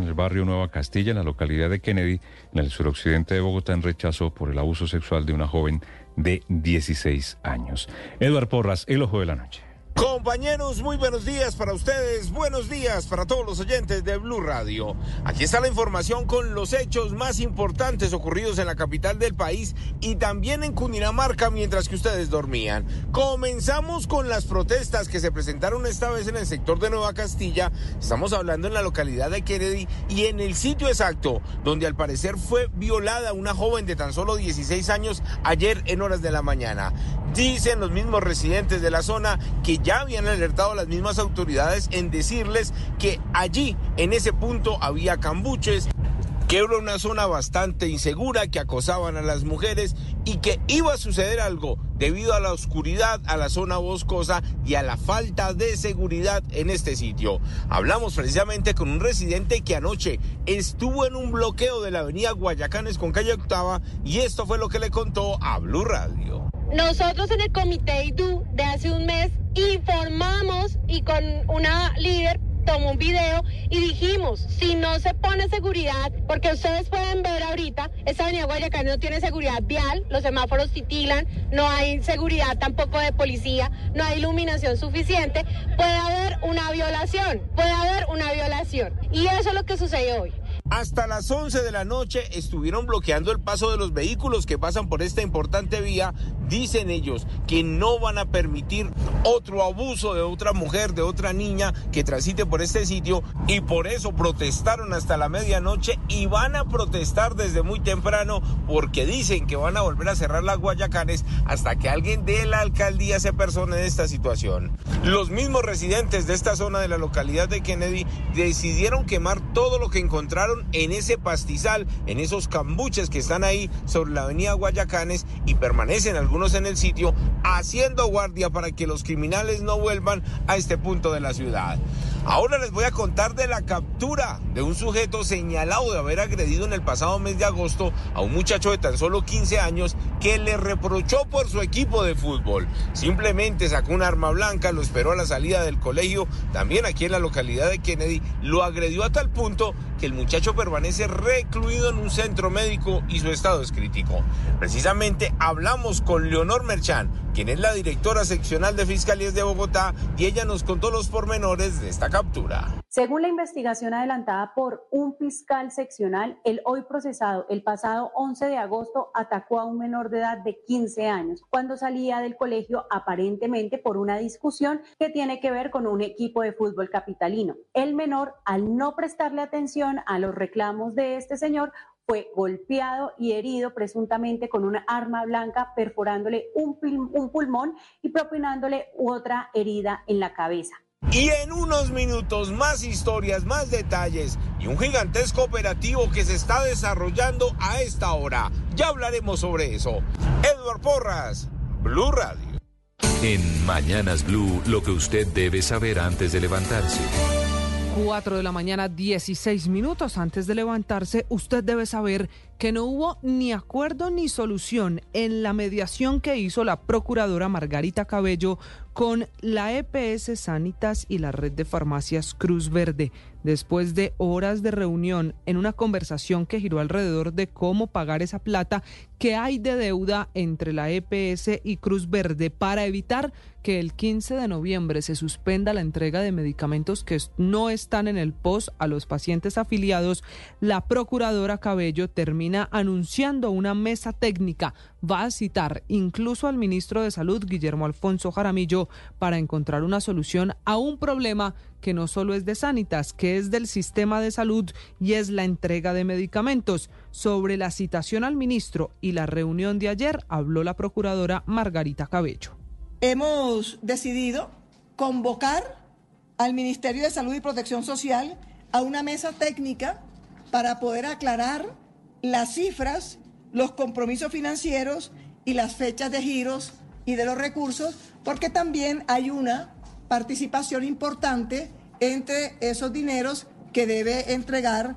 en el barrio Nueva Castilla, en la localidad de Kennedy, en el suroccidente de Bogotá, en rechazo por el abuso sexual de una joven de 16 años. Eduard Porras, El Ojo de la Noche. Compañeros, muy buenos días para ustedes, buenos días para todos los oyentes de Blue Radio. Aquí está la información con los hechos más importantes ocurridos en la capital del país y también en Cundinamarca mientras que ustedes dormían. Comenzamos con las protestas que se presentaron esta vez en el sector de Nueva Castilla. Estamos hablando en la localidad de Kennedy y en el sitio exacto donde al parecer fue violada una joven de tan solo 16 años ayer en horas de la mañana. Dicen los mismos residentes de la zona que ya habían alertado a las mismas autoridades en decirles que allí, en ese punto, había cambuches, que era una zona bastante insegura, que acosaban a las mujeres y que iba a suceder algo debido a la oscuridad, a la zona boscosa y a la falta de seguridad en este sitio. Hablamos precisamente con un residente que anoche estuvo en un bloqueo de la avenida Guayacanes con calle Octava y esto fue lo que le contó a Blue Radio. Nosotros en el comité IDU de hace un mes informamos y con una líder tomó un video y dijimos, si no se pone seguridad, porque ustedes pueden ver ahorita, esta avenida Guayacán no tiene seguridad vial, los semáforos titilan, no hay seguridad tampoco de policía, no hay iluminación suficiente, puede haber una violación, puede haber una violación. Y eso es lo que sucedió hoy. Hasta las 11 de la noche estuvieron bloqueando el paso de los vehículos que pasan por esta importante vía. Dicen ellos que no van a permitir otro abuso de otra mujer, de otra niña que transite por este sitio y por eso protestaron hasta la medianoche y van a protestar desde muy temprano porque dicen que van a volver a cerrar las Guayacanes hasta que alguien de la alcaldía se persone de esta situación. Los mismos residentes de esta zona de la localidad de Kennedy decidieron quemar todo lo que encontraron en ese pastizal, en esos cambuches que están ahí sobre la avenida Guayacanes y permanecen algunos en el sitio haciendo guardia para que los criminales no vuelvan a este punto de la ciudad. Ahora les voy a contar de la captura de un sujeto señalado de haber agredido en el pasado mes de agosto a un muchacho de tan solo 15 años que le reprochó por su equipo de fútbol. Simplemente sacó un arma blanca, lo esperó a la salida del colegio, también aquí en la localidad de Kennedy, lo agredió a tal punto que el muchacho permanece recluido en un centro médico y su estado es crítico. Precisamente hablamos con Leonor Merchán, quien es la directora seccional de Fiscalías de Bogotá, y ella nos contó los pormenores de esta captura. Según la investigación adelantada por un fiscal seccional, el hoy procesado el pasado 11 de agosto atacó a un menor de edad de 15 años cuando salía del colegio aparentemente por una discusión que tiene que ver con un equipo de fútbol capitalino. El menor, al no prestarle atención a los reclamos de este señor, fue golpeado y herido presuntamente con una arma blanca, perforándole un, pulmón y propinándole otra herida en la cabeza. Y en unos minutos más historias, más detalles y un gigantesco operativo que se está desarrollando a esta hora. Ya hablaremos sobre eso. Edward Porras, Blue Radio. En Mañanas Blue, lo que usted debe saber antes de levantarse. 4 de la mañana, 16 minutos antes de levantarse, usted debe saber que no hubo ni acuerdo ni solución en la mediación que hizo la procuradora Margarita Cabello con la EPS Sanitas y la red de farmacias Cruz Verde. Después de horas de reunión en una conversación que giró alrededor de cómo pagar esa plata que hay de deuda entre la EPS y Cruz Verde para evitar que el 15 de noviembre se suspenda la entrega de medicamentos que no están en el POS a los pacientes afiliados, la procuradora Cabello termina anunciando una mesa técnica. Va a citar incluso al ministro de Salud, Guillermo Alfonso Jaramillo, para encontrar una solución a un problema que no solo es de Sanitas, que es del sistema de salud y es la entrega de medicamentos. Sobre la citación al ministro y la reunión de ayer habló la procuradora Margarita Cabello. Hemos decidido convocar al Ministerio de Salud y Protección Social a una mesa técnica para poder aclarar las cifras, los compromisos financieros y las fechas de giros y de los recursos, porque también hay una participación importante entre esos dineros que debe entregar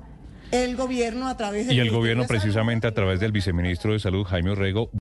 el gobierno a través de... Y el gobierno precisamente a través del viceministro de Salud, Jaime Orrego,